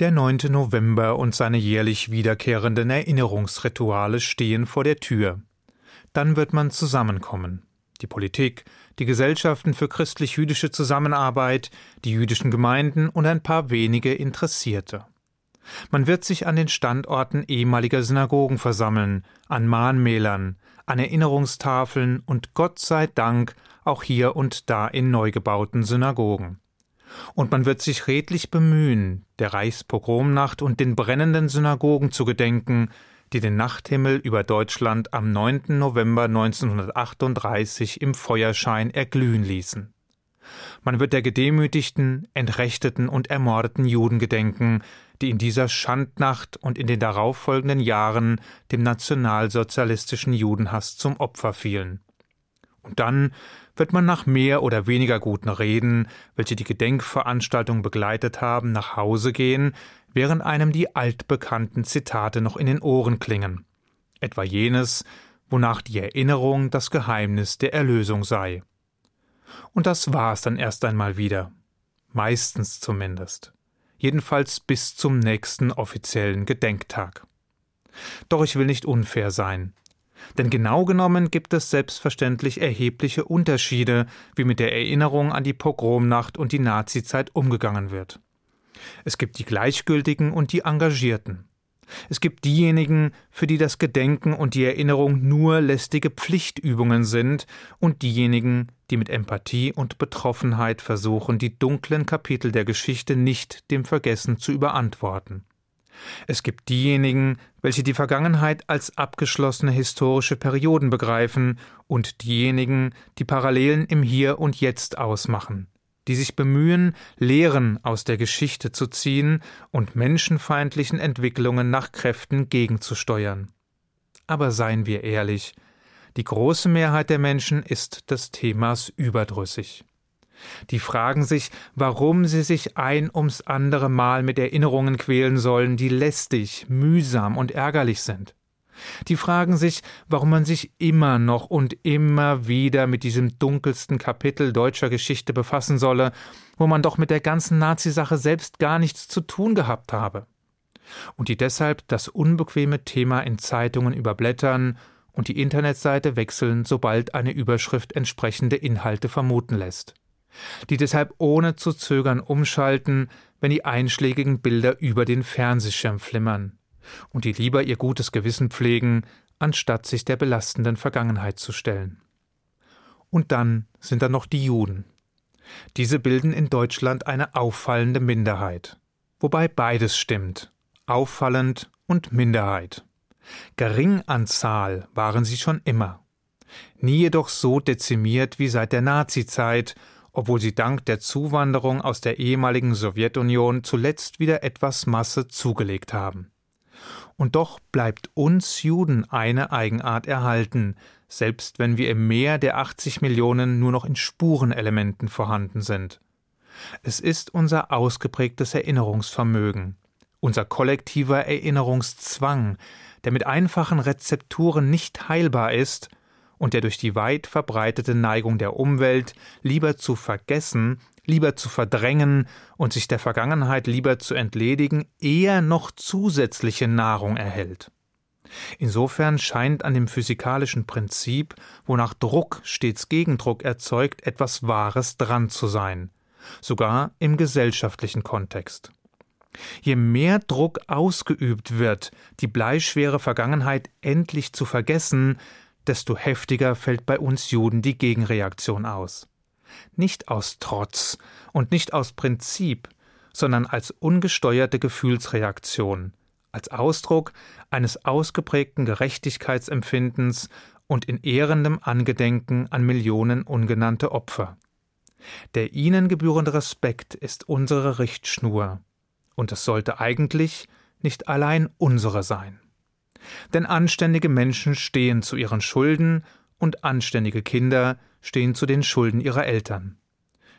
Der 9. November und seine jährlich wiederkehrenden Erinnerungsrituale stehen vor der Tür. Dann wird man zusammenkommen. Die Politik, die Gesellschaften für christlich-jüdische Zusammenarbeit, die jüdischen Gemeinden und ein paar wenige Interessierte. Man wird sich an den Standorten ehemaliger Synagogen versammeln, an Mahnmälern, an Erinnerungstafeln und Gott sei Dank auch hier und da in neu gebauten Synagogen und man wird sich redlich bemühen, der Reichspogromnacht und den brennenden Synagogen zu gedenken, die den Nachthimmel über Deutschland am 9. November 1938 im Feuerschein erglühen ließen. Man wird der gedemütigten, entrechteten und ermordeten Juden gedenken, die in dieser Schandnacht und in den darauffolgenden Jahren dem nationalsozialistischen Judenhass zum Opfer fielen. Und dann wird man nach mehr oder weniger guten Reden, welche die Gedenkveranstaltung begleitet haben, nach Hause gehen, während einem die altbekannten Zitate noch in den Ohren klingen. Etwa jenes, wonach die Erinnerung das Geheimnis der Erlösung sei. Und das war es dann erst einmal wieder. Meistens zumindest. Jedenfalls bis zum nächsten offiziellen Gedenktag. Doch ich will nicht unfair sein. Denn genau genommen gibt es selbstverständlich erhebliche Unterschiede, wie mit der Erinnerung an die Pogromnacht und die Nazizeit umgegangen wird. Es gibt die Gleichgültigen und die Engagierten. Es gibt diejenigen, für die das Gedenken und die Erinnerung nur lästige Pflichtübungen sind, und diejenigen, die mit Empathie und Betroffenheit versuchen, die dunklen Kapitel der Geschichte nicht dem Vergessen zu überantworten. Es gibt diejenigen, welche die Vergangenheit als abgeschlossene historische Perioden begreifen, und diejenigen, die Parallelen im Hier und Jetzt ausmachen, die sich bemühen, Lehren aus der Geschichte zu ziehen und menschenfeindlichen Entwicklungen nach Kräften gegenzusteuern. Aber seien wir ehrlich, die große Mehrheit der Menschen ist des Themas überdrüssig. Die fragen sich, warum sie sich ein ums andere Mal mit Erinnerungen quälen sollen, die lästig, mühsam und ärgerlich sind. Die fragen sich, warum man sich immer noch und immer wieder mit diesem dunkelsten Kapitel deutscher Geschichte befassen solle, wo man doch mit der ganzen Nazisache selbst gar nichts zu tun gehabt habe. Und die deshalb das unbequeme Thema in Zeitungen überblättern und die Internetseite wechseln, sobald eine Überschrift entsprechende Inhalte vermuten lässt die deshalb ohne zu zögern umschalten, wenn die einschlägigen Bilder über den Fernsehschirm flimmern, und die lieber ihr gutes Gewissen pflegen, anstatt sich der belastenden Vergangenheit zu stellen. Und dann sind da noch die Juden. Diese bilden in Deutschland eine auffallende Minderheit. Wobei beides stimmt. Auffallend und Minderheit. Gering an Zahl waren sie schon immer. Nie jedoch so dezimiert wie seit der Nazizeit obwohl sie dank der Zuwanderung aus der ehemaligen Sowjetunion zuletzt wieder etwas Masse zugelegt haben. Und doch bleibt uns Juden eine Eigenart erhalten, selbst wenn wir im Meer der 80 Millionen nur noch in Spurenelementen vorhanden sind. Es ist unser ausgeprägtes Erinnerungsvermögen, unser kollektiver Erinnerungszwang, der mit einfachen Rezepturen nicht heilbar ist und der durch die weit verbreitete Neigung der Umwelt, lieber zu vergessen, lieber zu verdrängen und sich der Vergangenheit lieber zu entledigen, eher noch zusätzliche Nahrung erhält. Insofern scheint an dem physikalischen Prinzip, wonach Druck stets Gegendruck erzeugt, etwas Wahres dran zu sein, sogar im gesellschaftlichen Kontext. Je mehr Druck ausgeübt wird, die bleischwere Vergangenheit endlich zu vergessen, desto heftiger fällt bei uns Juden die Gegenreaktion aus. Nicht aus Trotz und nicht aus Prinzip, sondern als ungesteuerte Gefühlsreaktion, als Ausdruck eines ausgeprägten Gerechtigkeitsempfindens und in ehrendem Angedenken an Millionen ungenannte Opfer. Der ihnen gebührende Respekt ist unsere Richtschnur, und es sollte eigentlich nicht allein unsere sein. Denn anständige Menschen stehen zu ihren Schulden und anständige Kinder stehen zu den Schulden ihrer Eltern.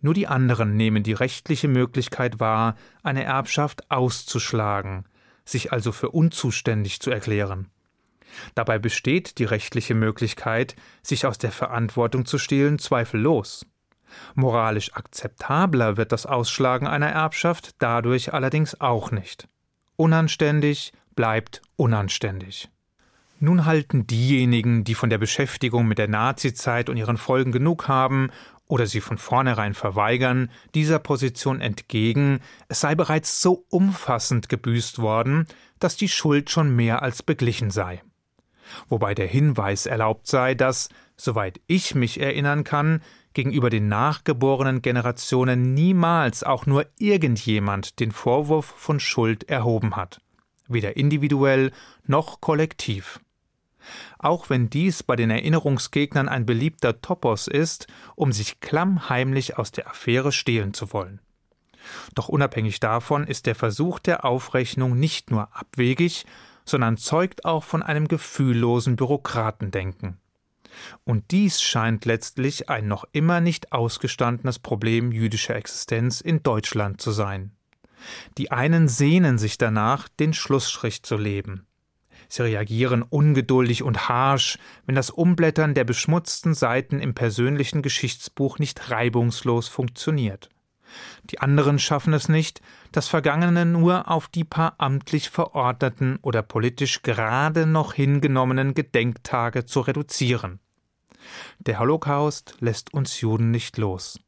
Nur die anderen nehmen die rechtliche Möglichkeit wahr, eine Erbschaft auszuschlagen, sich also für unzuständig zu erklären. Dabei besteht die rechtliche Möglichkeit, sich aus der Verantwortung zu stehlen, zweifellos. Moralisch akzeptabler wird das Ausschlagen einer Erbschaft dadurch allerdings auch nicht. Unanständig bleibt unanständig. Nun halten diejenigen, die von der Beschäftigung mit der Nazizeit und ihren Folgen genug haben oder sie von vornherein verweigern, dieser Position entgegen, es sei bereits so umfassend gebüßt worden, dass die Schuld schon mehr als beglichen sei. Wobei der Hinweis erlaubt sei, dass, soweit ich mich erinnern kann, gegenüber den nachgeborenen Generationen niemals auch nur irgendjemand den Vorwurf von Schuld erhoben hat, weder individuell noch kollektiv auch wenn dies bei den Erinnerungsgegnern ein beliebter Topos ist, um sich klammheimlich aus der Affäre stehlen zu wollen. Doch unabhängig davon ist der Versuch der Aufrechnung nicht nur abwegig, sondern zeugt auch von einem gefühllosen Bürokratendenken. Und dies scheint letztlich ein noch immer nicht ausgestandenes Problem jüdischer Existenz in Deutschland zu sein. Die einen sehnen sich danach, den Schlussstrich zu leben. Sie reagieren ungeduldig und harsch, wenn das Umblättern der beschmutzten Seiten im persönlichen Geschichtsbuch nicht reibungslos funktioniert. Die anderen schaffen es nicht, das Vergangene nur auf die paar amtlich verordneten oder politisch gerade noch hingenommenen Gedenktage zu reduzieren. Der Holocaust lässt uns Juden nicht los.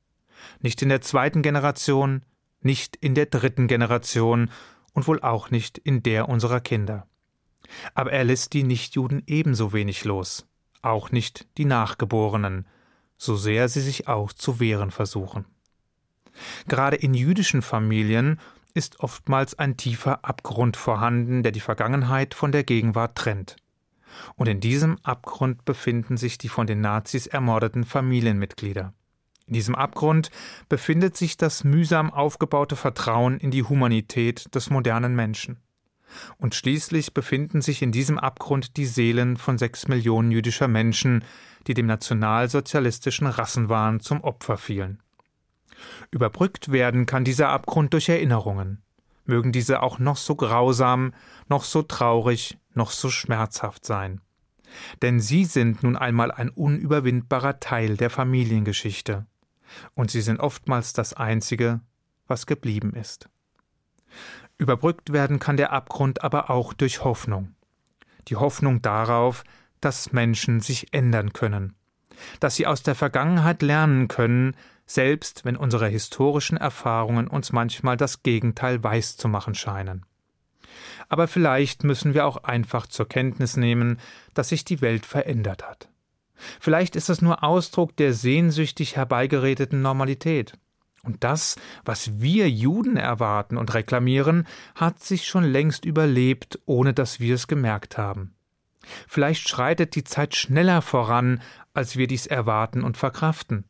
Nicht in der zweiten Generation, nicht in der dritten Generation und wohl auch nicht in der unserer Kinder. Aber er lässt die Nichtjuden ebenso wenig los, auch nicht die Nachgeborenen, so sehr sie sich auch zu wehren versuchen. Gerade in jüdischen Familien ist oftmals ein tiefer Abgrund vorhanden, der die Vergangenheit von der Gegenwart trennt. Und in diesem Abgrund befinden sich die von den Nazis ermordeten Familienmitglieder. In diesem Abgrund befindet sich das mühsam aufgebaute Vertrauen in die Humanität des modernen Menschen. Und schließlich befinden sich in diesem Abgrund die Seelen von sechs Millionen jüdischer Menschen, die dem nationalsozialistischen Rassenwahn zum Opfer fielen. Überbrückt werden kann dieser Abgrund durch Erinnerungen, mögen diese auch noch so grausam, noch so traurig, noch so schmerzhaft sein. Denn sie sind nun einmal ein unüberwindbarer Teil der Familiengeschichte, und sie sind oftmals das Einzige, was geblieben ist. Überbrückt werden kann der Abgrund aber auch durch Hoffnung. Die Hoffnung darauf, dass Menschen sich ändern können, dass sie aus der Vergangenheit lernen können, selbst wenn unsere historischen Erfahrungen uns manchmal das Gegenteil weiß zu machen scheinen. Aber vielleicht müssen wir auch einfach zur Kenntnis nehmen, dass sich die Welt verändert hat. Vielleicht ist es nur Ausdruck der sehnsüchtig herbeigeredeten Normalität. Und das, was wir Juden erwarten und reklamieren, hat sich schon längst überlebt, ohne dass wir es gemerkt haben. Vielleicht schreitet die Zeit schneller voran, als wir dies erwarten und verkraften.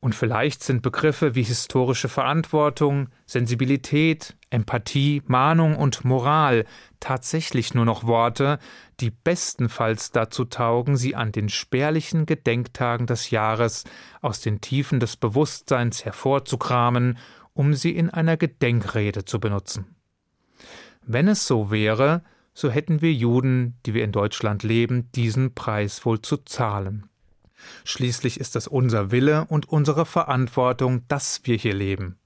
Und vielleicht sind Begriffe wie historische Verantwortung, Sensibilität, Empathie, Mahnung und Moral tatsächlich nur noch Worte, die bestenfalls dazu taugen, sie an den spärlichen Gedenktagen des Jahres aus den Tiefen des Bewusstseins hervorzukramen, um sie in einer Gedenkrede zu benutzen. Wenn es so wäre, so hätten wir Juden, die wir in Deutschland leben, diesen Preis wohl zu zahlen. Schließlich ist es unser Wille und unsere Verantwortung, dass wir hier leben.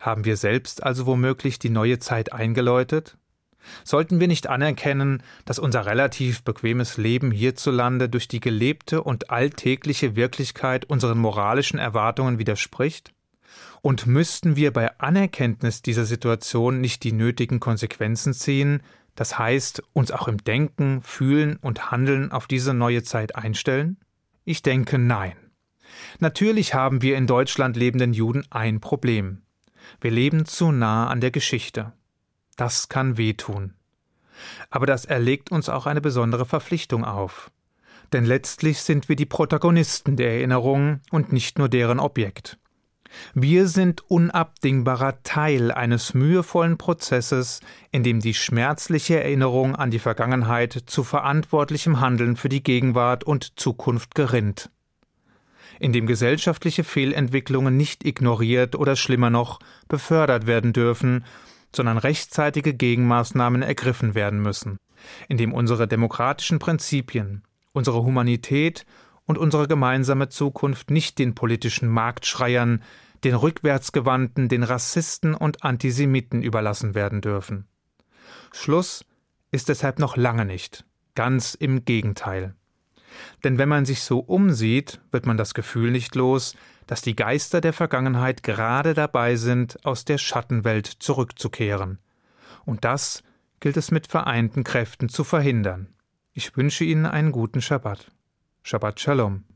Haben wir selbst also womöglich die neue Zeit eingeläutet? Sollten wir nicht anerkennen, dass unser relativ bequemes Leben hierzulande durch die gelebte und alltägliche Wirklichkeit unseren moralischen Erwartungen widerspricht? Und müssten wir bei Anerkenntnis dieser Situation nicht die nötigen Konsequenzen ziehen, das heißt uns auch im Denken, Fühlen und Handeln auf diese neue Zeit einstellen? Ich denke nein. Natürlich haben wir in Deutschland lebenden Juden ein Problem. Wir leben zu nah an der Geschichte. Das kann wehtun. Aber das erlegt uns auch eine besondere Verpflichtung auf. Denn letztlich sind wir die Protagonisten der Erinnerung und nicht nur deren Objekt. Wir sind unabdingbarer Teil eines mühevollen Prozesses, in dem die schmerzliche Erinnerung an die Vergangenheit zu verantwortlichem Handeln für die Gegenwart und Zukunft gerinnt, in dem gesellschaftliche Fehlentwicklungen nicht ignoriert oder schlimmer noch befördert werden dürfen, sondern rechtzeitige Gegenmaßnahmen ergriffen werden müssen, in dem unsere demokratischen Prinzipien, unsere Humanität und unsere gemeinsame Zukunft nicht den politischen Marktschreiern, den Rückwärtsgewandten, den Rassisten und Antisemiten überlassen werden dürfen. Schluss ist deshalb noch lange nicht, ganz im Gegenteil. Denn wenn man sich so umsieht, wird man das Gefühl nicht los, dass die Geister der Vergangenheit gerade dabei sind, aus der Schattenwelt zurückzukehren. Und das gilt es mit vereinten Kräften zu verhindern. Ich wünsche Ihnen einen guten Schabbat. Shabbat Shalom.